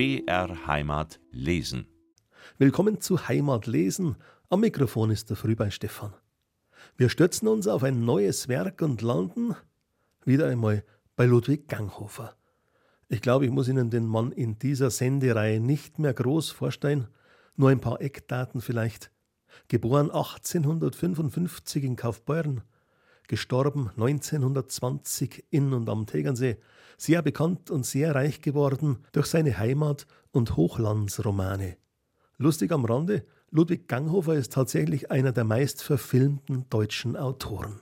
BR Heimat lesen. Willkommen zu Heimat lesen. Am Mikrofon ist der Früh bei Stefan. Wir stürzen uns auf ein neues Werk und landen wieder einmal bei Ludwig Ganghofer. Ich glaube, ich muss Ihnen den Mann in dieser Sendereihe nicht mehr groß vorstellen, nur ein paar Eckdaten vielleicht. Geboren 1855 in Kaufbeuren, gestorben 1920 in und am Tegernsee, sehr bekannt und sehr reich geworden durch seine Heimat- und Hochlandsromane. Lustig am Rande, Ludwig Ganghofer ist tatsächlich einer der meist verfilmten deutschen Autoren.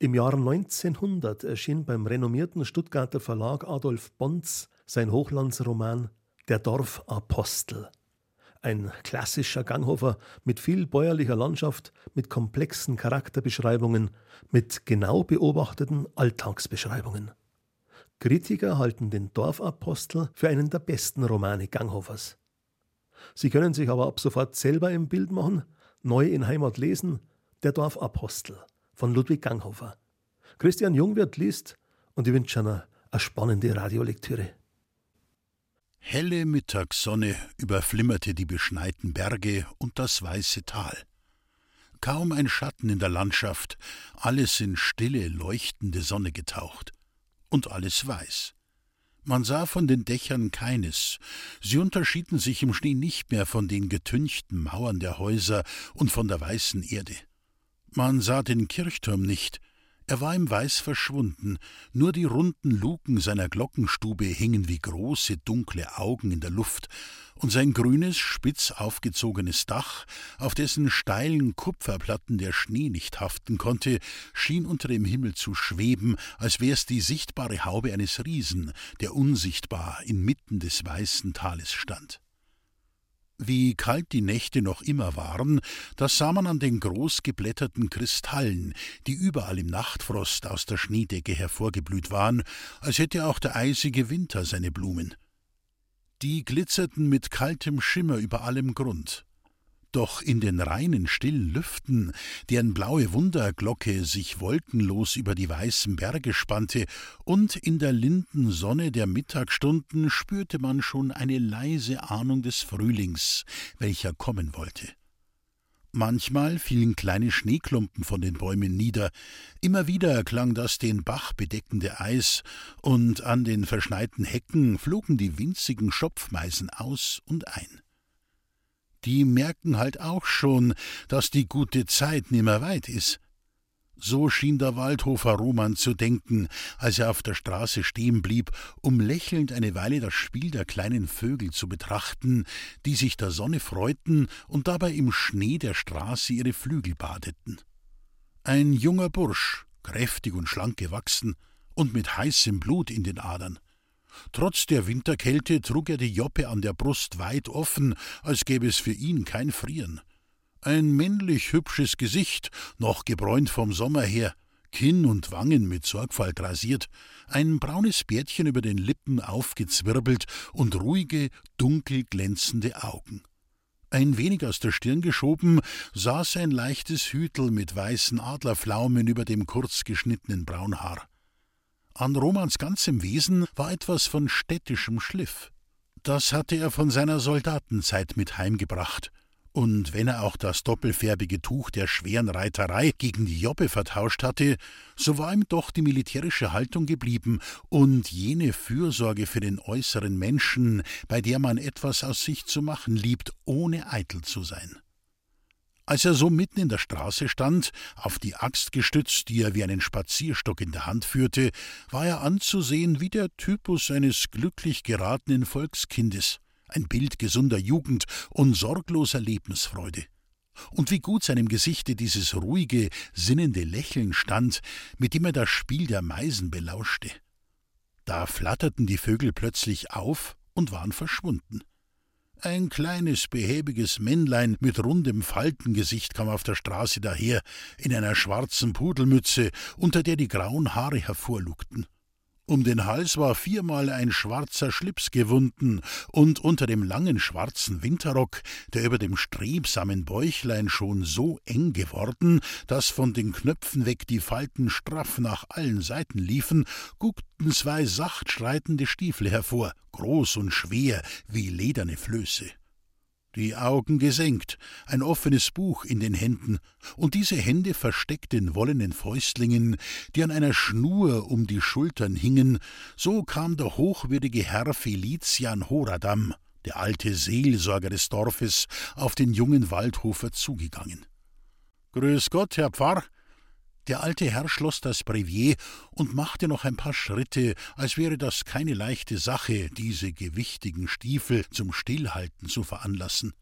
Im Jahr 1900 erschien beim renommierten Stuttgarter Verlag Adolf Bonz sein Hochlandsroman Der Dorfapostel. Ein klassischer Ganghofer mit viel bäuerlicher Landschaft, mit komplexen Charakterbeschreibungen, mit genau beobachteten Alltagsbeschreibungen. Kritiker halten den Dorfapostel für einen der besten Romane Ganghofers. Sie können sich aber ab sofort selber im Bild machen, neu in Heimat lesen, Der Dorfapostel von Ludwig Ganghofer. Christian Jungwirth liest und ich wünsche eine, eine spannende Radiolektüre. Helle Mittagssonne überflimmerte die beschneiten Berge und das weiße Tal. Kaum ein Schatten in der Landschaft, alles in stille, leuchtende Sonne getaucht. Und alles weiß. Man sah von den Dächern keines. Sie unterschieden sich im Schnee nicht mehr von den getünchten Mauern der Häuser und von der weißen Erde. Man sah den Kirchturm nicht, er war im Weiß verschwunden, nur die runden Luken seiner Glockenstube hingen wie große dunkle Augen in der Luft, und sein grünes, spitz aufgezogenes Dach, auf dessen steilen Kupferplatten der Schnee nicht haften konnte, schien unter dem Himmel zu schweben, als wär's die sichtbare Haube eines Riesen, der unsichtbar inmitten des weißen Tales stand. Wie kalt die Nächte noch immer waren, das sah man an den groß geblätterten Kristallen, die überall im Nachtfrost aus der Schneedecke hervorgeblüht waren, als hätte auch der eisige Winter seine Blumen. Die glitzerten mit kaltem Schimmer über allem Grund. Doch in den reinen, stillen Lüften, deren blaue Wunderglocke sich wolkenlos über die weißen Berge spannte, und in der linden Sonne der Mittagsstunden spürte man schon eine leise Ahnung des Frühlings, welcher kommen wollte. Manchmal fielen kleine Schneeklumpen von den Bäumen nieder, immer wieder klang das den Bach bedeckende Eis, und an den verschneiten Hecken flogen die winzigen Schopfmeisen aus und ein die merken halt auch schon, dass die gute Zeit nimmer weit is. So schien der Waldhofer Roman zu denken, als er auf der Straße stehen blieb, um lächelnd eine Weile das Spiel der kleinen Vögel zu betrachten, die sich der Sonne freuten und dabei im Schnee der Straße ihre Flügel badeten. Ein junger Bursch, kräftig und schlank gewachsen und mit heißem Blut in den Adern. Trotz der Winterkälte trug er die Joppe an der Brust weit offen, als gäbe es für ihn kein Frieren. Ein männlich hübsches Gesicht, noch gebräunt vom Sommer her, Kinn und Wangen mit Sorgfalt rasiert, ein braunes Bärtchen über den Lippen aufgezwirbelt und ruhige, dunkel glänzende Augen. Ein wenig aus der Stirn geschoben saß ein leichtes Hütel mit weißen Adlerflaumen über dem kurz geschnittenen Braunhaar. An Romans ganzem Wesen war etwas von städtischem Schliff. Das hatte er von seiner Soldatenzeit mit heimgebracht. Und wenn er auch das doppelfärbige Tuch der schweren Reiterei gegen die Jobbe vertauscht hatte, so war ihm doch die militärische Haltung geblieben und jene Fürsorge für den äußeren Menschen, bei der man etwas aus sich zu machen liebt, ohne eitel zu sein. Als er so mitten in der Straße stand, auf die Axt gestützt, die er wie einen Spazierstock in der Hand führte, war er anzusehen wie der Typus eines glücklich geratenen Volkskindes, ein Bild gesunder Jugend und sorgloser Lebensfreude. Und wie gut seinem Gesichte dieses ruhige, sinnende Lächeln stand, mit dem er das Spiel der Meisen belauschte. Da flatterten die Vögel plötzlich auf und waren verschwunden. Ein kleines, behäbiges Männlein mit rundem Faltengesicht kam auf der Straße daher, in einer schwarzen Pudelmütze, unter der die grauen Haare hervorlugten. Um den Hals war viermal ein schwarzer Schlips gewunden, und unter dem langen schwarzen Winterrock, der über dem strebsamen Bäuchlein schon so eng geworden, dass von den Knöpfen weg die Falten straff nach allen Seiten liefen, guckten zwei sacht schreitende Stiefel hervor, groß und schwer wie lederne Flöße die Augen gesenkt, ein offenes Buch in den Händen und diese Hände versteckt in wollenen Fäustlingen, die an einer Schnur um die Schultern hingen, so kam der hochwürdige Herr Felician Horadam, der alte Seelsorger des Dorfes, auf den jungen Waldhofer zugegangen. Grüß Gott, Herr Pfarr, der alte Herr schloss das Brevier und machte noch ein paar Schritte, als wäre das keine leichte Sache, diese gewichtigen Stiefel zum Stillhalten zu veranlassen.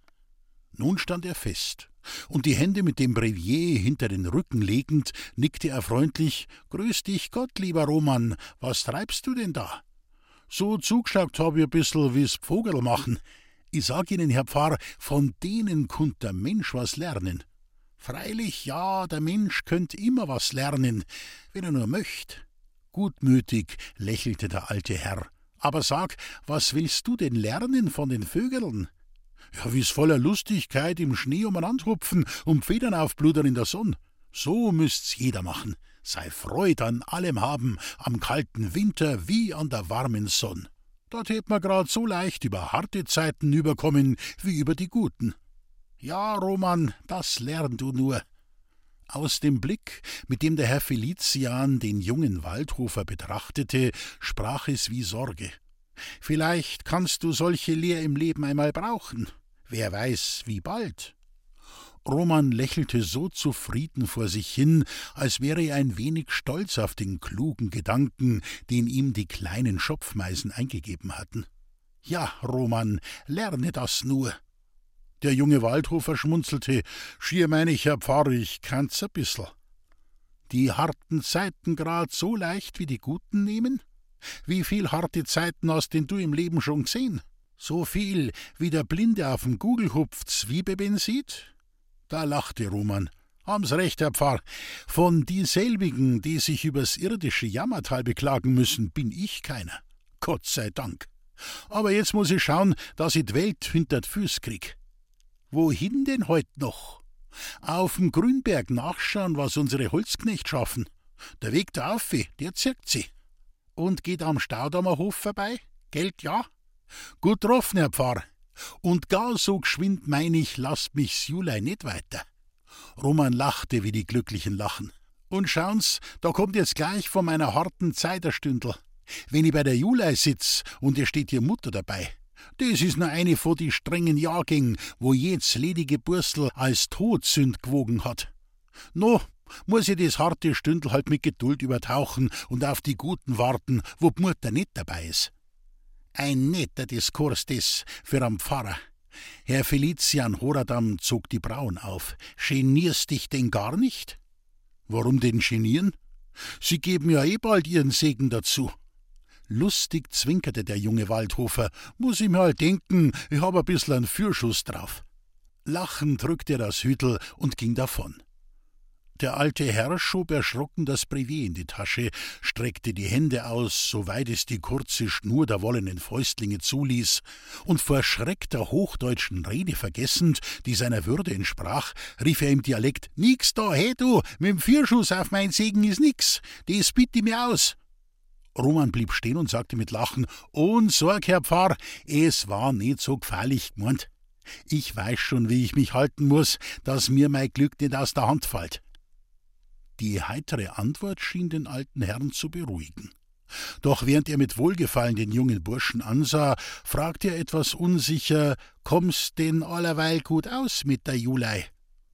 Nun stand er fest, und die Hände mit dem Brevier hinter den Rücken legend, nickte er freundlich Grüß dich Gott, lieber Roman, was treibst du denn da? So zugeschaut hab ich bissel wie's Vogel machen. Ich sag Ihnen, Herr Pfarr, von denen kunnt der Mensch was lernen. Freilich, ja, der Mensch könnt immer was lernen, wenn er nur möcht. Gutmütig lächelte der alte Herr. Aber sag, was willst du denn lernen von den Vögeln? Ja, wie's voller Lustigkeit im Schnee umeinander hupfen und Federn aufbludern in der Sonne. So müsst's jeder machen. Sei Freud an allem haben, am kalten Winter wie an der warmen Sonne. Dort hätt man grad so leicht über harte Zeiten überkommen wie über die guten. Ja, Roman, das lern du nur. Aus dem Blick, mit dem der Herr Felician den jungen Waldhofer betrachtete, sprach es wie Sorge. Vielleicht kannst du solche Lehr im Leben einmal brauchen. Wer weiß, wie bald. Roman lächelte so zufrieden vor sich hin, als wäre er ein wenig stolz auf den klugen Gedanken, den ihm die kleinen Schopfmeisen eingegeben hatten. Ja, Roman, lerne das nur. Der junge Waldhofer schmunzelte. Schier meine ich, Herr Pfarrer, ich kann's a bissel. Die harten Zeiten grad so leicht wie die guten nehmen? Wie viel harte Zeiten hast denn du im Leben schon gesehen? So viel, wie der Blinde auf'm Gugelhupf Zwiebeben sieht? Da lachte Roman. Haben's recht, Herr Pfarr. Von dieselbigen, die sich übers irdische Jammertal beklagen müssen, bin ich keiner. Gott sei Dank. Aber jetzt muss ich schauen, dass ich die Welt hinter Füß krieg. Wohin denn heut noch? Auf'm Grünberg nachschauen, was unsere Holzknecht schaffen. Der Weg da Aufe, der zirkt sie. Und geht am Staudammer Hof vorbei? Geld ja? Gut getroffen, Herr Pfarr. Und gar so geschwind mein ich, lasst mich's Julei nicht weiter. Roman lachte, wie die Glücklichen lachen. Und schauen's, da kommt jetzt gleich von meiner harten Zeit. Wenn ich bei der Julei sitz und ihr steht ihr Mutter dabei, das is nur eine von die strengen Jahrgängen, wo jedes ledige Burstel als Todsünd gewogen hat. No, muss ich das harte Stündel halt mit Geduld übertauchen und auf die Guten warten, wo die Mutter nicht dabei ist. Ein netter Diskurs des für am Pfarrer. Herr Felician Horadam zog die Brauen auf. Genierst dich denn gar nicht? Warum denn genieren? Sie geben ja eh bald ihren Segen dazu. Lustig zwinkerte der junge Waldhofer. Muss ich mir halt denken, ich hab ein bissl einen Fürschuss drauf. Lachend drückte er das Hütel und ging davon. Der alte Herr schob erschrocken das Brevier in die Tasche, streckte die Hände aus, soweit es die kurze Schnur der wollenen Fäustlinge zuließ, und vor Schreck der hochdeutschen Rede vergessend, die seiner Würde entsprach, rief er im Dialekt: Nix da, hey du, mit'm Vierschuss auf mein Segen is nix, das bitte mir aus. Roman blieb stehen und sagte mit Lachen: Unsorg, Herr Pfarr, es war nicht so gefährlich gemeint. Ich weiß schon, wie ich mich halten muss, dass mir mein Glück nicht aus der Hand fällt. Die heitere Antwort schien den alten Herrn zu beruhigen. Doch während er mit Wohlgefallen den jungen Burschen ansah, fragte er etwas unsicher: Kommst denn allerweil gut aus mit der Julei?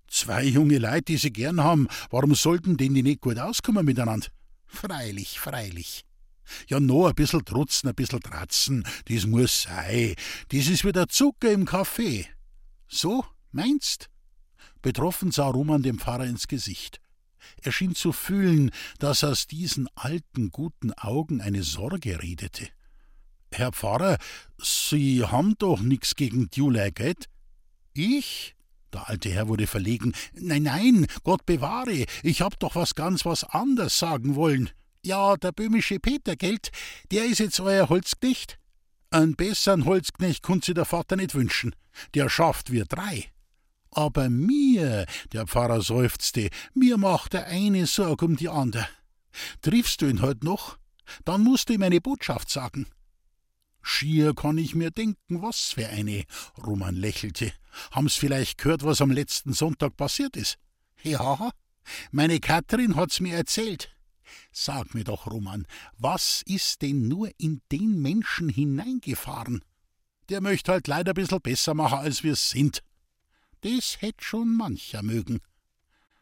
Zwei junge Leute, die sie gern haben, warum sollten denn die nicht gut auskommen miteinander? Freilich, freilich. Ja, no, ein bissel trutzen, ein bissel tratzen, das muss sein. Das ist wie der Zucker im Kaffee. So, meinst? Betroffen sah Roman dem Pfarrer ins Gesicht. Er schien zu fühlen, dass aus diesen alten, guten Augen eine Sorge redete. Herr Pfarrer, Sie haben doch nix gegen Dulei, gell? Ich? Der alte Herr wurde verlegen. Nein, nein, Gott bewahre, ich hab doch was ganz was anders sagen wollen. Ja, der böhmische Peter, gelt, der ist jetzt euer Holzknecht. Einen besseren Holzknecht konnte sich der Vater nicht wünschen. Der schafft wir drei. Aber mir, der Pfarrer seufzte, mir macht der eine Sorge um die andere. Triffst du ihn heute noch? Dann musst du ihm eine Botschaft sagen. Schier kann ich mir denken, was für eine, Roman lächelte. Haben's vielleicht gehört, was am letzten Sonntag passiert ist? Ja, meine Kathrin hat's mir erzählt. Sag mir doch, Roman, was ist denn nur in den Menschen hineingefahren? Der möchte halt leider ein bisschen besser machen, als wir's sind. Das hätt schon mancher mögen.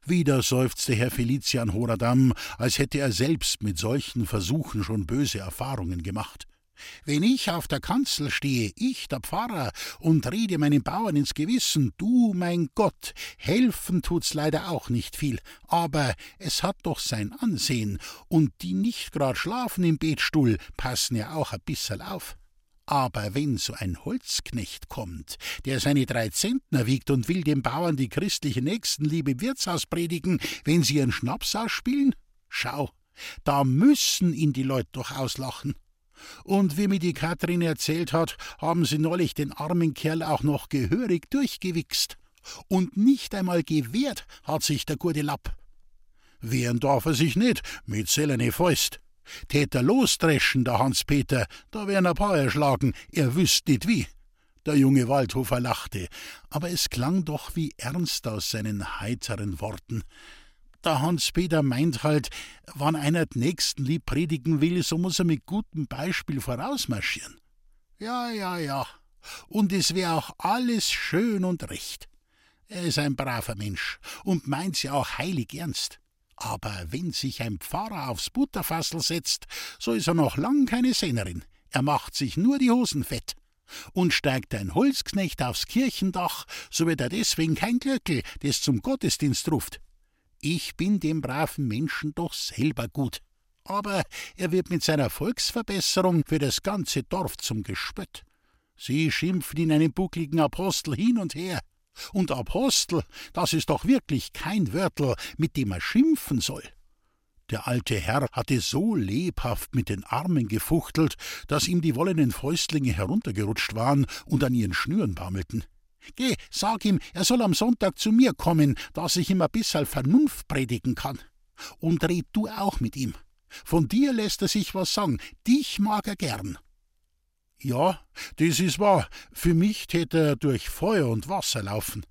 Wieder seufzte Herr Felician Horadam, als hätte er selbst mit solchen Versuchen schon böse Erfahrungen gemacht. Wenn ich auf der Kanzel stehe, ich der Pfarrer, und rede meinen Bauern ins Gewissen, du, mein Gott, helfen tut's leider auch nicht viel, aber es hat doch sein Ansehen, und die nicht grad schlafen im Betstuhl, passen ja auch ein bisserl auf. Aber wenn so ein Holzknecht kommt, der seine drei Zentner wiegt und will den Bauern die christliche Nächstenliebe im Wirtshaus predigen, wenn sie ihren Schnaps ausspielen, schau, da müssen ihn die Leute doch auslachen. Und wie mir die Katrin erzählt hat, haben sie neulich den armen Kerl auch noch gehörig durchgewichst. Und nicht einmal gewehrt hat sich der gute Lapp. Wehren darf er sich nicht, mit sellene Fäust. Tät er losdreschen, der Hans-Peter, da wären ein paar erschlagen, er wüsst nicht wie. Der junge Waldhofer lachte, aber es klang doch wie ernst aus seinen heiteren Worten. Der Hans-Peter meint halt, wann einer d Nächstenlieb predigen will, so muss er mit gutem Beispiel vorausmarschieren. Ja, ja, ja. Und es wär auch alles schön und recht. Er ist ein braver Mensch und meint's ja auch heilig ernst. Aber wenn sich ein Pfarrer aufs Butterfassel setzt, so ist er noch lang keine Sennerin. Er macht sich nur die Hosen fett. Und steigt ein Holzknecht aufs Kirchendach, so wird er deswegen kein Glöckel, das zum Gottesdienst ruft. Ich bin dem braven Menschen doch selber gut. Aber er wird mit seiner Volksverbesserung für das ganze Dorf zum Gespött. Sie schimpfen ihn einen buckligen Apostel hin und her. Und Apostel, das ist doch wirklich kein Wörtel, mit dem er schimpfen soll. Der alte Herr hatte so lebhaft mit den Armen gefuchtelt, dass ihm die wollenen Fäustlinge heruntergerutscht waren und an ihren Schnüren baumelten. Geh, sag ihm, er soll am Sonntag zu mir kommen, dass ich ihm ein bisserl Vernunft predigen kann. Und red du auch mit ihm. Von dir lässt er sich was sagen, dich mag er gern. Ja, das ist wahr, für mich tät er durch Feuer und Wasser laufen.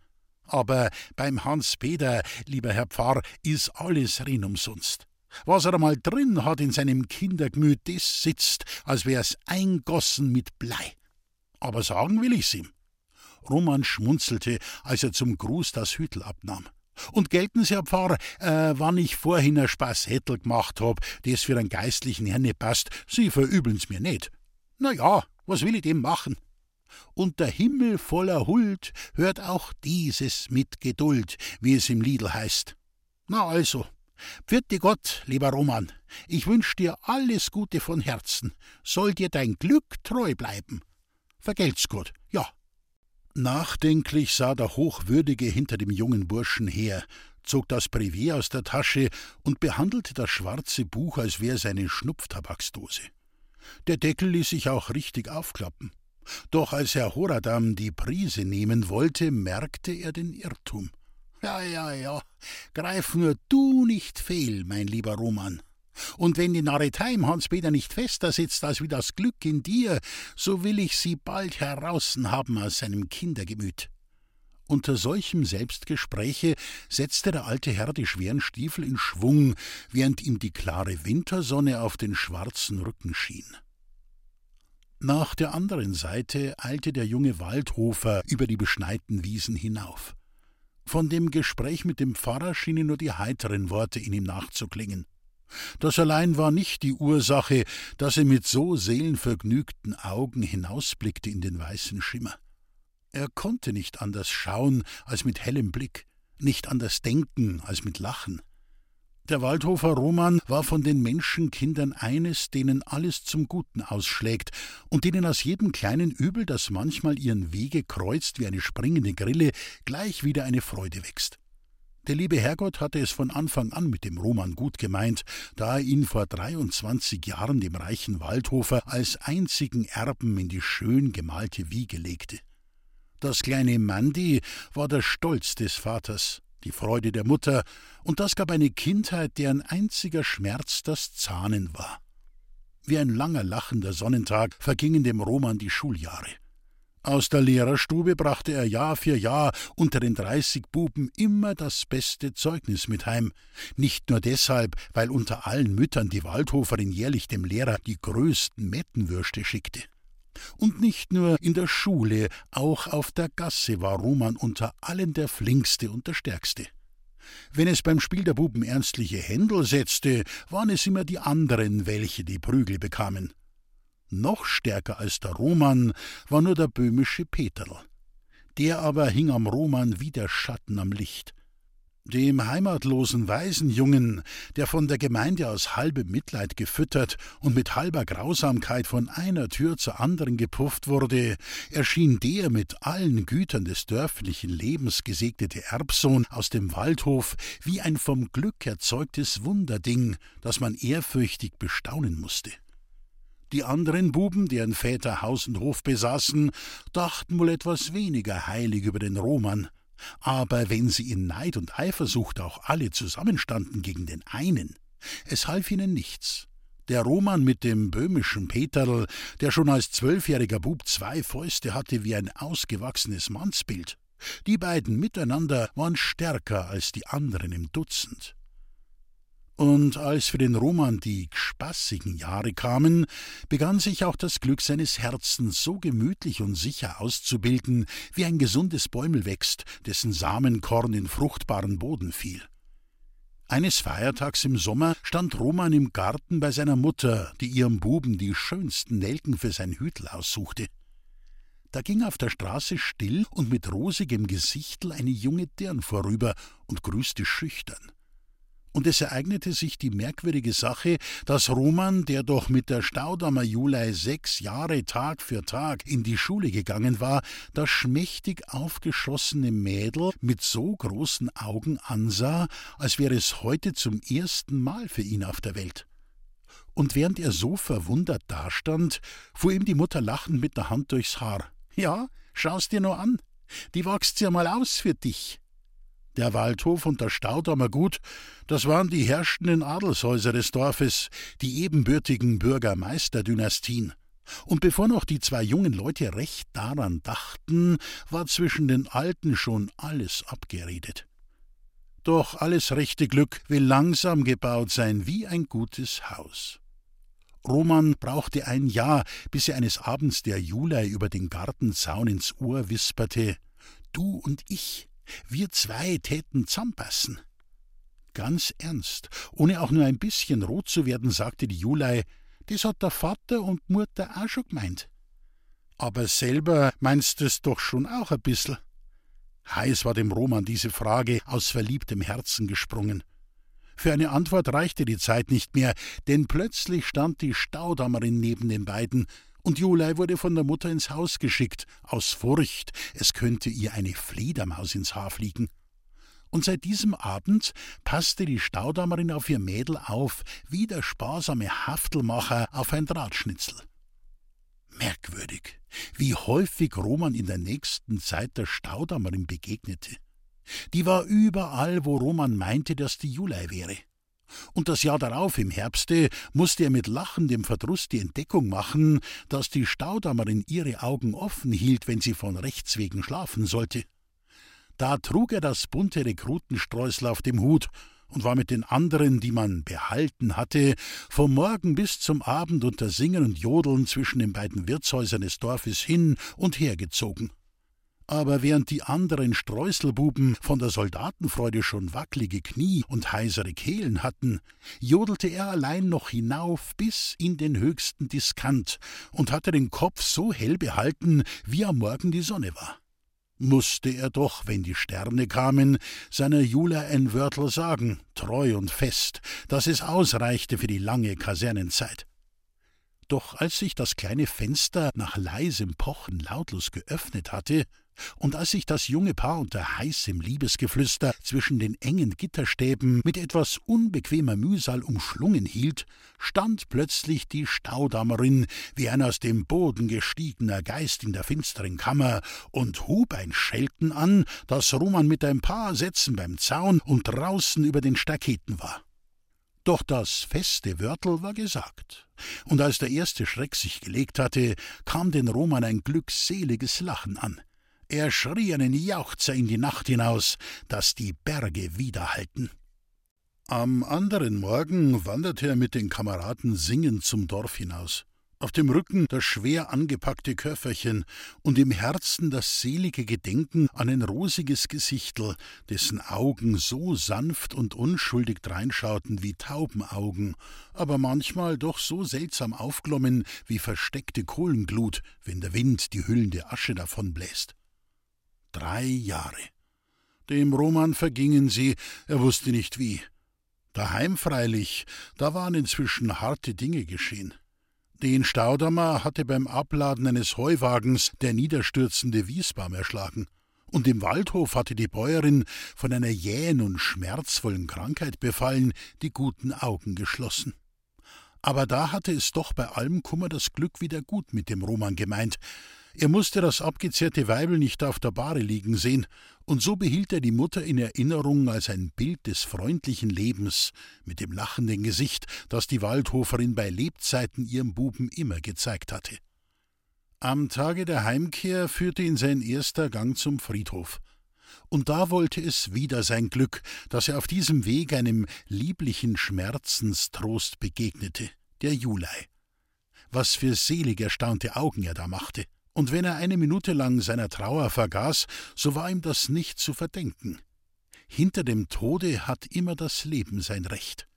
Aber beim Hans Peter, lieber Herr Pfarr, ist alles rin umsonst. Was er einmal drin hat in seinem Kindergemüt, das sitzt, als wär's eingossen mit Blei. Aber sagen will ich's ihm. Roman schmunzelte, als er zum Gruß das Hütel abnahm. Und gelten Sie, Herr Pfarrer, äh, wann ich vorhin ein Spassettel gemacht hab, das für einen geistlichen Herrn nicht passt, Sie verübeln's mir nicht. Na ja, was will ich dem machen? Und der Himmel voller Huld hört auch dieses mit Geduld, wie es im Liedl heißt. Na also, Pfiat Gott, lieber Roman, ich wünsch dir alles Gute von Herzen, soll dir dein Glück treu bleiben. Vergelt's gut, ja. Nachdenklich sah der Hochwürdige hinter dem jungen Burschen her, zog das Brevet aus der Tasche und behandelte das schwarze Buch, als wäre seine Schnupftabaksdose. Der Deckel ließ sich auch richtig aufklappen. Doch als Herr Horadam die Prise nehmen wollte, merkte er den Irrtum. Ja, ja, ja, greif nur du nicht fehl, mein lieber Roman. Und wenn die Narretei im Hans-Peter nicht fester sitzt als wie das Glück in dir, so will ich sie bald heraußen haben aus seinem Kindergemüt. Unter solchem Selbstgespräche setzte der alte Herr die schweren Stiefel in Schwung, während ihm die klare Wintersonne auf den schwarzen Rücken schien. Nach der anderen Seite eilte der junge Waldhofer über die beschneiten Wiesen hinauf. Von dem Gespräch mit dem Pfarrer schienen nur die heiteren Worte in ihm nachzuklingen. Das allein war nicht die Ursache, dass er mit so seelenvergnügten Augen hinausblickte in den weißen Schimmer. Er konnte nicht anders schauen als mit hellem Blick, nicht anders denken als mit Lachen. Der Waldhofer Roman war von den Menschenkindern eines, denen alles zum Guten ausschlägt und denen aus jedem kleinen Übel, das manchmal ihren Wege kreuzt wie eine springende Grille, gleich wieder eine Freude wächst. Der liebe Herrgott hatte es von Anfang an mit dem Roman gut gemeint, da er ihn vor 23 Jahren dem reichen Waldhofer als einzigen Erben in die schön gemalte Wiege legte. Das kleine Mandi war der Stolz des Vaters, die Freude der Mutter, und das gab eine Kindheit, deren einziger Schmerz das Zahnen war. Wie ein langer lachender Sonnentag vergingen dem Roman die Schuljahre. Aus der Lehrerstube brachte er Jahr für Jahr unter den dreißig Buben immer das beste Zeugnis mit heim. Nicht nur deshalb, weil unter allen Müttern die Waldhoferin jährlich dem Lehrer die größten Mettenwürste schickte. Und nicht nur in der Schule, auch auf der Gasse war Roman unter allen der flinkste und der stärkste. Wenn es beim Spiel der Buben ernstliche Händel setzte, waren es immer die anderen, welche die Prügel bekamen. Noch stärker als der Roman war nur der böhmische Peterl. Der aber hing am Roman wie der Schatten am Licht. Dem heimatlosen Waisenjungen, der von der Gemeinde aus halbem Mitleid gefüttert und mit halber Grausamkeit von einer Tür zur anderen gepufft wurde, erschien der mit allen Gütern des dörflichen Lebens gesegnete Erbsohn aus dem Waldhof wie ein vom Glück erzeugtes Wunderding, das man ehrfürchtig bestaunen musste. Die anderen Buben, deren Väter Haus und Hof besaßen, dachten wohl etwas weniger heilig über den Roman. Aber wenn sie in Neid und Eifersucht auch alle zusammenstanden gegen den einen, es half ihnen nichts. Der Roman mit dem böhmischen Peterl, der schon als zwölfjähriger Bub zwei Fäuste hatte wie ein ausgewachsenes Mannsbild, die beiden miteinander waren stärker als die anderen im Dutzend. Und als für den Roman die spaßigen Jahre kamen, begann sich auch das Glück seines Herzens so gemütlich und sicher auszubilden, wie ein gesundes Bäumel wächst, dessen Samenkorn in fruchtbaren Boden fiel. Eines Feiertags im Sommer stand Roman im Garten bei seiner Mutter, die ihrem Buben die schönsten Nelken für sein Hütel aussuchte. Da ging auf der Straße still und mit rosigem Gesichtel eine junge Dirn vorüber und grüßte schüchtern und es ereignete sich die merkwürdige Sache, dass Roman, der doch mit der Staudammer Julei sechs Jahre Tag für Tag in die Schule gegangen war, das schmächtig aufgeschossene Mädel mit so großen Augen ansah, als wäre es heute zum ersten Mal für ihn auf der Welt. Und während er so verwundert dastand, fuhr ihm die Mutter lachend mit der Hand durchs Haar. Ja, schau's dir nur an. Die wächst ja mal aus für dich. Der Waldhof und das Staudammer Gut, das waren die herrschenden Adelshäuser des Dorfes, die ebenbürtigen Bürgermeisterdynastien. Und bevor noch die zwei jungen Leute recht daran dachten, war zwischen den Alten schon alles abgeredet. Doch alles rechte Glück will langsam gebaut sein wie ein gutes Haus. Roman brauchte ein Jahr, bis er eines Abends der Julei über den Gartenzaun ins Ohr wisperte: Du und ich, wir zwei täten zusammenpassen. Ganz ernst, ohne auch nur ein bisschen rot zu werden, sagte die Julei, das hat der Vater und Mutter auch schon gemeint. Aber selber meinst es doch schon auch ein bissel. Heiß war dem Roman diese Frage aus verliebtem Herzen gesprungen. Für eine Antwort reichte die Zeit nicht mehr, denn plötzlich stand die Staudammerin neben den beiden und Julei wurde von der Mutter ins Haus geschickt, aus Furcht, es könnte ihr eine Fledermaus ins Haar fliegen. Und seit diesem Abend passte die Staudammerin auf ihr Mädel auf, wie der sparsame Haftelmacher auf ein Drahtschnitzel. Merkwürdig, wie häufig Roman in der nächsten Zeit der Staudammerin begegnete. Die war überall, wo Roman meinte, dass die Julei wäre. Und das Jahr darauf, im Herbste, musste er mit lachendem Verdruss die Entdeckung machen, dass die Staudammerin ihre Augen offen hielt, wenn sie von Rechts wegen schlafen sollte. Da trug er das bunte Rekrutenstreusel auf dem Hut und war mit den anderen, die man behalten hatte, vom Morgen bis zum Abend unter Singen und Jodeln zwischen den beiden Wirtshäusern des Dorfes hin und her gezogen aber während die anderen Streuselbuben von der Soldatenfreude schon wackelige Knie und heisere Kehlen hatten, jodelte er allein noch hinauf bis in den höchsten Diskant und hatte den Kopf so hell behalten, wie am Morgen die Sonne war. Musste er doch, wenn die Sterne kamen, seiner Jula ein Wörtel sagen, treu und fest, dass es ausreichte für die lange Kasernenzeit. Doch als sich das kleine Fenster nach leisem Pochen lautlos geöffnet hatte, und als sich das junge Paar unter heißem Liebesgeflüster zwischen den engen Gitterstäben mit etwas unbequemer Mühsal umschlungen hielt, stand plötzlich die Staudammerin wie ein aus dem Boden gestiegener Geist in der finsteren Kammer und hub ein Schelten an, das Roman mit ein paar Sätzen beim Zaun und draußen über den Staketen war. Doch das feste Wörtel war gesagt, und als der erste Schreck sich gelegt hatte, kam den Roman ein glückseliges Lachen an. Er schrie einen Jauchzer in die Nacht hinaus, dass die Berge widerhallten. Am anderen Morgen wanderte er mit den Kameraden singend zum Dorf hinaus. Auf dem Rücken das schwer angepackte Köfferchen und im Herzen das selige Gedenken an ein rosiges Gesichtel, dessen Augen so sanft und unschuldig dreinschauten wie Taubenaugen, aber manchmal doch so seltsam aufglommen wie versteckte Kohlenglut, wenn der Wind die hüllende Asche davonbläst. Drei Jahre. Dem Roman vergingen sie, er wusste nicht wie. Daheim freilich, da waren inzwischen harte Dinge geschehen. Den Staudammer hatte beim Abladen eines Heuwagens der niederstürzende Wiesbaum erschlagen. Und im Waldhof hatte die Bäuerin von einer jähen und schmerzvollen Krankheit befallen, die guten Augen geschlossen. Aber da hatte es doch bei allem Kummer das Glück wieder gut mit dem Roman gemeint. Er musste das abgezehrte Weibel nicht auf der Bahre liegen sehen, und so behielt er die Mutter in Erinnerung als ein Bild des freundlichen Lebens, mit dem lachenden Gesicht, das die Waldhoferin bei Lebzeiten ihrem Buben immer gezeigt hatte. Am Tage der Heimkehr führte ihn sein erster Gang zum Friedhof. Und da wollte es wieder sein Glück, dass er auf diesem Weg einem lieblichen Schmerzenstrost begegnete, der Julei. Was für selig erstaunte Augen er da machte und wenn er eine Minute lang seiner Trauer vergaß, so war ihm das nicht zu verdenken. Hinter dem Tode hat immer das Leben sein Recht.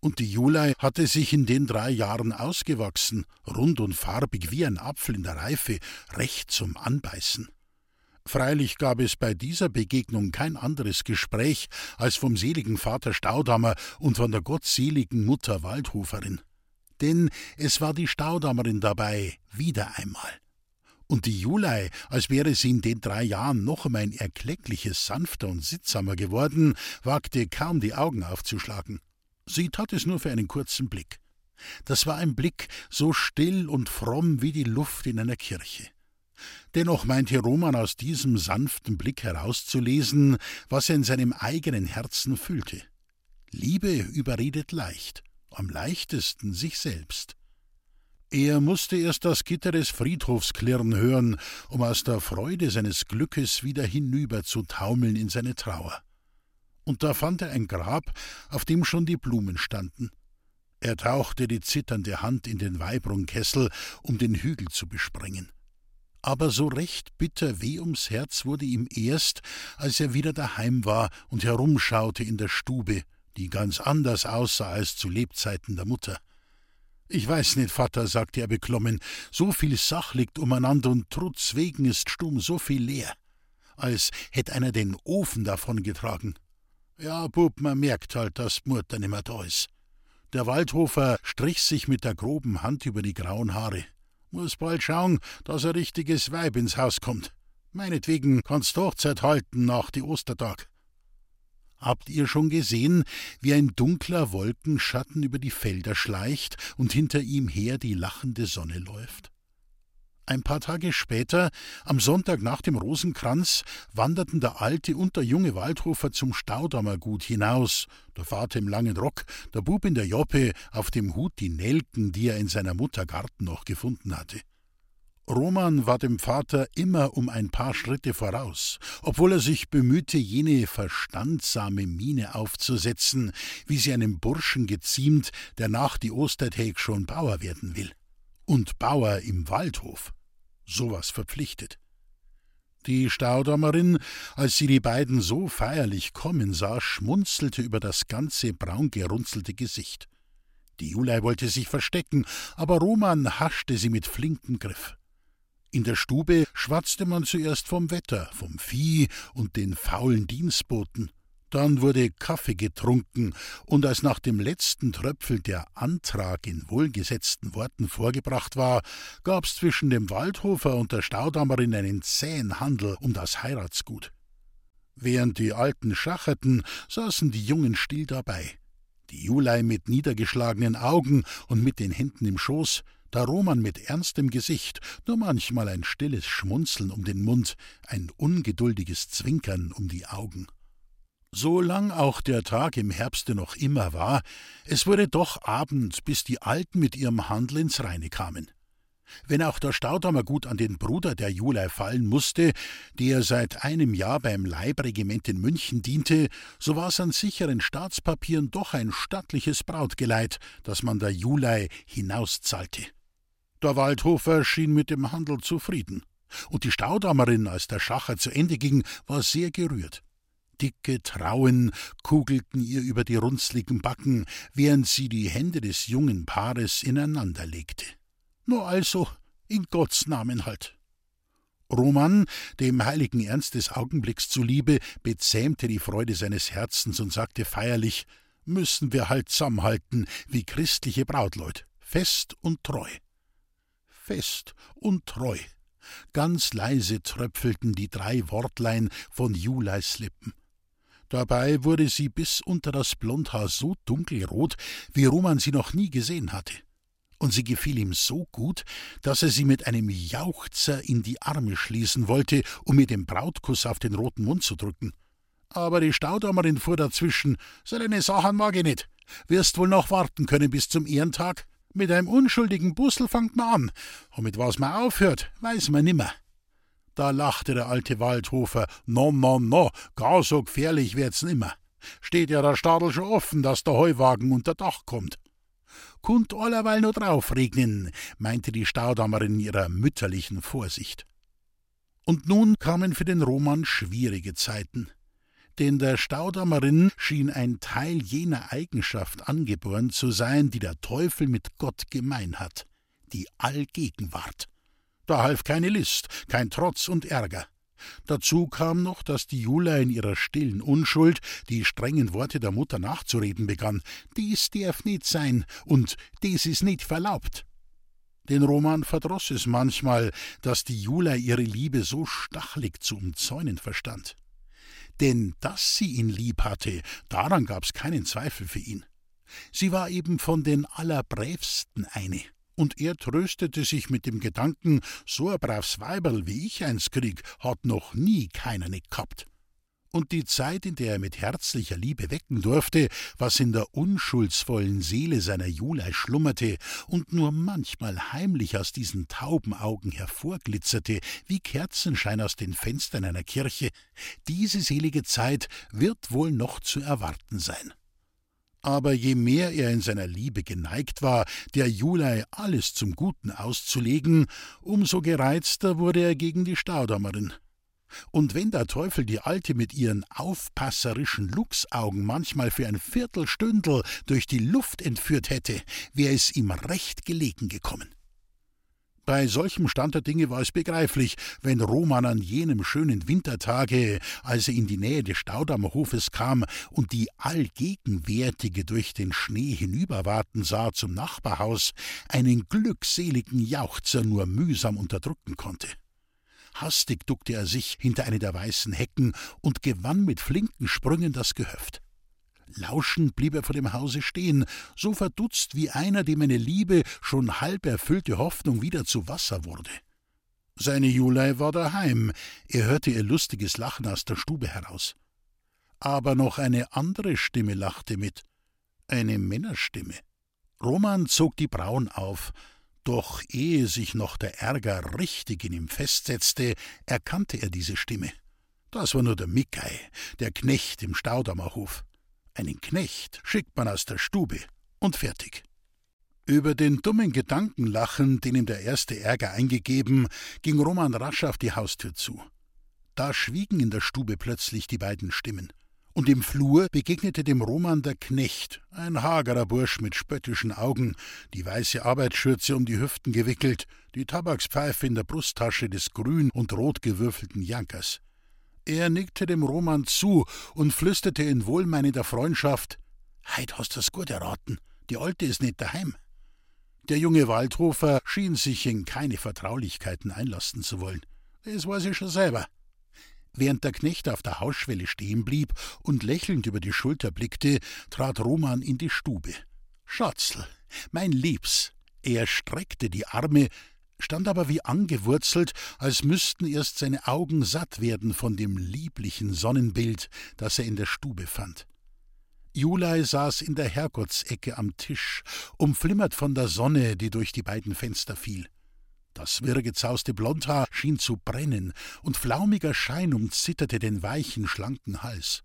Und die Julei hatte sich in den drei Jahren ausgewachsen, rund und farbig wie ein Apfel in der Reife, recht zum Anbeißen. Freilich gab es bei dieser Begegnung kein anderes Gespräch als vom seligen Vater Staudammer und von der gottseligen Mutter Waldhoferin. Denn es war die Staudammerin dabei, wieder einmal. Und die Julei, als wäre sie in den drei Jahren noch um ein erkleckliches sanfter und sittsamer geworden, wagte kaum die Augen aufzuschlagen. Sie tat es nur für einen kurzen Blick. Das war ein Blick so still und fromm wie die Luft in einer Kirche. Dennoch meinte Roman aus diesem sanften Blick herauszulesen, was er in seinem eigenen Herzen fühlte. Liebe überredet leicht, am leichtesten sich selbst. Er musste erst das Gitter des Friedhofs klirren hören, um aus der Freude seines Glückes wieder hinüber zu taumeln in seine Trauer. Und da fand er ein Grab, auf dem schon die Blumen standen. Er tauchte die zitternde Hand in den Weibrunkessel, um den Hügel zu besprengen. Aber so recht bitter weh ums Herz wurde ihm erst, als er wieder daheim war und herumschaute in der Stube, die ganz anders aussah als zu Lebzeiten der Mutter. Ich weiß nicht, Vater, sagte er beklommen, so viel Sach liegt umeinander und trotz wegen ist stumm so viel leer. Als hätt einer den Ofen davon getragen. Ja, Bub, man merkt halt, dass Mutter nimmer da ist. Der Waldhofer strich sich mit der groben Hand über die grauen Haare. Muss bald schauen, dass ein richtiges Weib ins Haus kommt. Meinetwegen kannst du Hochzeit halten nach die Ostertag. Habt ihr schon gesehen, wie ein dunkler Wolkenschatten über die Felder schleicht und hinter ihm her die lachende Sonne läuft? Ein paar Tage später, am Sonntag nach dem Rosenkranz, wanderten der alte und der junge Waldhofer zum Staudammergut hinaus, der Vater im langen Rock, der Bub in der Joppe, auf dem Hut die Nelken, die er in seiner Mutter Garten noch gefunden hatte. Roman war dem Vater immer um ein paar Schritte voraus, obwohl er sich bemühte, jene verstandsame Miene aufzusetzen, wie sie einem Burschen geziemt, der nach die Ostertag schon Bauer werden will. Und Bauer im Waldhof. Sowas verpflichtet. Die Staudammerin, als sie die beiden so feierlich kommen sah, schmunzelte über das ganze braun gerunzelte Gesicht. Die Julei wollte sich verstecken, aber Roman haschte sie mit flinkem Griff. In der Stube schwatzte man zuerst vom Wetter, vom Vieh und den faulen Dienstboten. Dann wurde Kaffee getrunken, und als nach dem letzten Tröpfel der Antrag in wohlgesetzten Worten vorgebracht war, gab's zwischen dem Waldhofer und der Staudammerin einen zähen Handel um das Heiratsgut. Während die Alten schacherten, saßen die Jungen still dabei. Die Julei mit niedergeschlagenen Augen und mit den Händen im Schoß, der Roman mit ernstem Gesicht, nur manchmal ein stilles Schmunzeln um den Mund, ein ungeduldiges Zwinkern um die Augen. So lang auch der Tag im Herbste noch immer war, es wurde doch Abend, bis die Alten mit ihrem Handel ins Reine kamen. Wenn auch der Staudammer gut an den Bruder der Julei fallen musste, der seit einem Jahr beim Leibregiment in München diente, so war's an sicheren Staatspapieren doch ein stattliches Brautgeleit, das man der Julei hinauszahlte. Der Waldhofer schien mit dem Handel zufrieden, und die Staudammerin, als der Schacher zu Ende ging, war sehr gerührt. Dicke Trauen kugelten ihr über die runzligen Backen, während sie die Hände des jungen Paares ineinander legte. Nur also, in Gottes Namen halt. Roman, dem heiligen Ernst des Augenblicks zuliebe, bezähmte die Freude seines Herzens und sagte feierlich: Müssen wir halt zusammenhalten, wie christliche Brautleut, fest und treu. Fest und treu. Ganz leise tröpfelten die drei Wortlein von Juleis Lippen. Dabei wurde sie bis unter das Blondhaar so dunkelrot, wie Roman sie noch nie gesehen hatte. Und sie gefiel ihm so gut, dass er sie mit einem Jauchzer in die Arme schließen wollte, um ihr den Brautkuss auf den roten Mund zu drücken. Aber die Staudammerin fuhr dazwischen: So eine Sachen mag ich nicht. Wirst wohl noch warten können bis zum Ehrentag? Mit einem unschuldigen Bussel fangt man an, und mit was man aufhört, weiß man nimmer. Da lachte der alte Waldhofer. No, no, no, gar so gefährlich wird's nimmer. Steht ja der Stadel schon offen, dass der Heuwagen unter Dach kommt. Kunt allerweil nur draufregnen, meinte die Staudammerin in ihrer mütterlichen Vorsicht. Und nun kamen für den Roman schwierige Zeiten. Denn der Staudammerin schien ein Teil jener Eigenschaft angeboren zu sein, die der Teufel mit Gott gemein hat, die Allgegenwart. Da half keine List, kein Trotz und Ärger. Dazu kam noch, dass die Jula in ihrer stillen Unschuld die strengen Worte der Mutter nachzureden begann. Dies darf nicht sein und dies ist nicht verlaubt. Den Roman verdroß es manchmal, dass die Jula ihre Liebe so stachelig zu umzäunen verstand. Denn dass sie ihn lieb hatte, daran gab's keinen Zweifel für ihn. Sie war eben von den Allerbrävsten eine und er tröstete sich mit dem Gedanken, so ein braves Weiberl wie ich eins krieg, hat noch nie keiner nicht gehabt. Und die Zeit, in der er mit herzlicher Liebe wecken durfte, was in der unschuldsvollen Seele seiner Julei schlummerte und nur manchmal heimlich aus diesen tauben Augen hervorglitzerte, wie Kerzenschein aus den Fenstern einer Kirche, diese selige Zeit wird wohl noch zu erwarten sein. Aber je mehr er in seiner Liebe geneigt war, der Julei alles zum Guten auszulegen, umso gereizter wurde er gegen die Staudammerin. Und wenn der Teufel die Alte mit ihren aufpasserischen Luchsaugen manchmal für ein Viertelstündel durch die Luft entführt hätte, wäre es ihm recht gelegen gekommen. Bei solchem Stand der Dinge war es begreiflich, wenn Roman an jenem schönen Wintertage, als er in die Nähe des Staudammerhofes kam und die Allgegenwärtige durch den Schnee hinüberwarten sah zum Nachbarhaus, einen glückseligen Jauchzer nur mühsam unterdrücken konnte. Hastig duckte er sich hinter eine der weißen Hecken und gewann mit flinken Sprüngen das Gehöft. Lauschend blieb er vor dem Hause stehen, so verdutzt wie einer, dem eine Liebe, schon halb erfüllte Hoffnung wieder zu Wasser wurde. Seine Julei war daheim, er hörte ihr lustiges Lachen aus der Stube heraus. Aber noch eine andere Stimme lachte mit, eine Männerstimme. Roman zog die Brauen auf, doch ehe sich noch der Ärger richtig in ihm festsetzte, erkannte er diese Stimme. Das war nur der Mickey, der Knecht im Staudammerhof. Einen Knecht schickt man aus der Stube und fertig. Über den dummen Gedanken lachen, den ihm der erste Ärger eingegeben, ging Roman rasch auf die Haustür zu. Da schwiegen in der Stube plötzlich die beiden Stimmen. Und im Flur begegnete dem Roman der Knecht, ein hagerer Bursch mit spöttischen Augen, die weiße Arbeitsschürze um die Hüften gewickelt, die Tabakspfeife in der Brusttasche des grün und rot gewürfelten Jankers. Er nickte dem Roman zu und flüsterte in wohlmeinender Freundschaft: Heid hast du's gut erraten. Die Alte ist nicht daheim. Der junge Waldhofer schien sich in keine Vertraulichkeiten einlassen zu wollen. Das weiß ich schon selber. Während der Knecht auf der Hausschwelle stehen blieb und lächelnd über die Schulter blickte, trat Roman in die Stube. Schatzl, mein Liebs. Er streckte die Arme, stand aber wie angewurzelt, als müssten erst seine Augen satt werden von dem lieblichen Sonnenbild, das er in der Stube fand. Julei saß in der Herrgottsecke am Tisch, umflimmert von der Sonne, die durch die beiden Fenster fiel. Das wirrgezauste Blondhaar schien zu brennen, und flaumiger Schein umzitterte den weichen, schlanken Hals.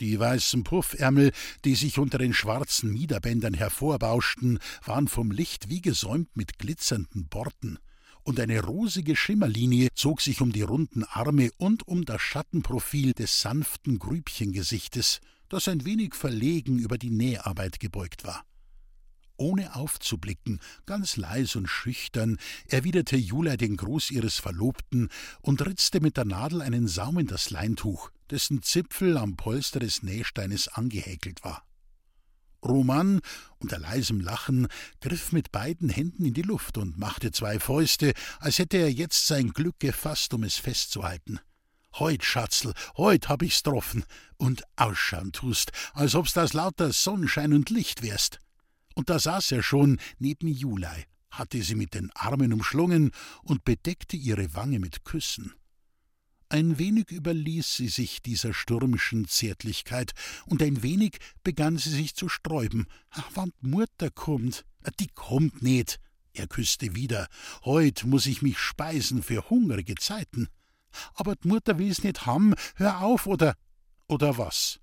Die weißen Puffärmel, die sich unter den schwarzen Miederbändern hervorbauschten, waren vom Licht wie gesäumt mit glitzernden Borten, und eine rosige Schimmerlinie zog sich um die runden Arme und um das Schattenprofil des sanften Grübchengesichtes, das ein wenig verlegen über die Näharbeit gebeugt war. Ohne aufzublicken, ganz leis und schüchtern, erwiderte Julia den Gruß ihres Verlobten und ritzte mit der Nadel einen Saum in das Leintuch, dessen Zipfel am Polster des Nähsteines angehäkelt war. Roman, unter leisem Lachen, griff mit beiden Händen in die Luft und machte zwei Fäuste, als hätte er jetzt sein Glück gefasst, um es festzuhalten. Heut, Schatzl, heut hab ich's getroffen. Und ausschauen tust, als ob's das lauter Sonnenschein und Licht wärst und da saß er schon neben Julei, hatte sie mit den Armen umschlungen und bedeckte ihre Wange mit Küssen. Ein wenig überließ sie sich dieser stürmischen Zärtlichkeit, und ein wenig begann sie sich zu sträuben. Ach, wann Mutter kommt? Ah, die kommt nicht. Er küsste wieder. Heut muss ich mich speisen für hungrige Zeiten. Aber d Mutter will's nicht haben. Hör auf, oder. oder was?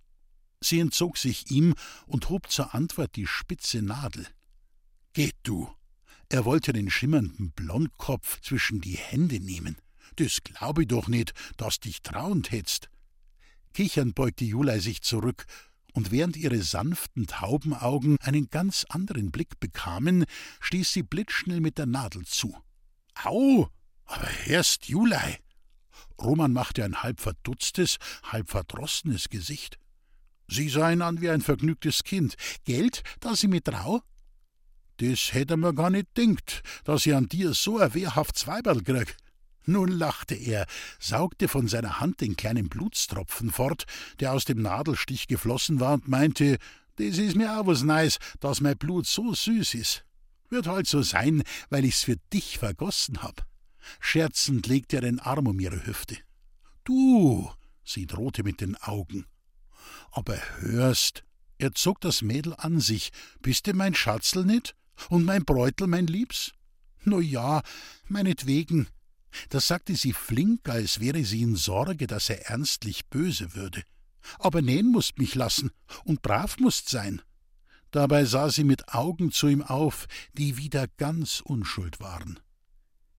Sie entzog sich ihm und hob zur Antwort die spitze Nadel. Geht du! Er wollte den schimmernden Blondkopf zwischen die Hände nehmen. Das glaub ich doch nicht, dass dich trauend hättst. Kichernd beugte Julei sich zurück, und während ihre sanften Taubenaugen einen ganz anderen Blick bekamen, stieß sie blitzschnell mit der Nadel zu. Au! Aber erst Julei! Roman machte ein halb verdutztes, halb verdrossenes Gesicht. Sie sah ihn an wie ein vergnügtes Kind. Geld, dass ich mich trau? Das hätte mir gar nicht denkt, dass ich an dir so ein wehrhaft Zweiberl krieg. Nun lachte er, saugte von seiner Hand den kleinen Blutstropfen fort, der aus dem Nadelstich geflossen war, und meinte, das is mir auch was Neis, dass mein Blut so süß is. Wird halt so sein, weil ich's für dich vergossen hab. Scherzend legte er den Arm um ihre Hüfte. Du, sie drohte mit den Augen, aber hörst, er zog das Mädel an sich, bist du mein Schatzl nit? Und mein Bräutel, mein Liebs? No ja, meinetwegen. Das sagte sie flink, als wäre sie in Sorge, dass er ernstlich böse würde. Aber nähen musst mich lassen und brav musst sein. Dabei sah sie mit Augen zu ihm auf, die wieder ganz Unschuld waren.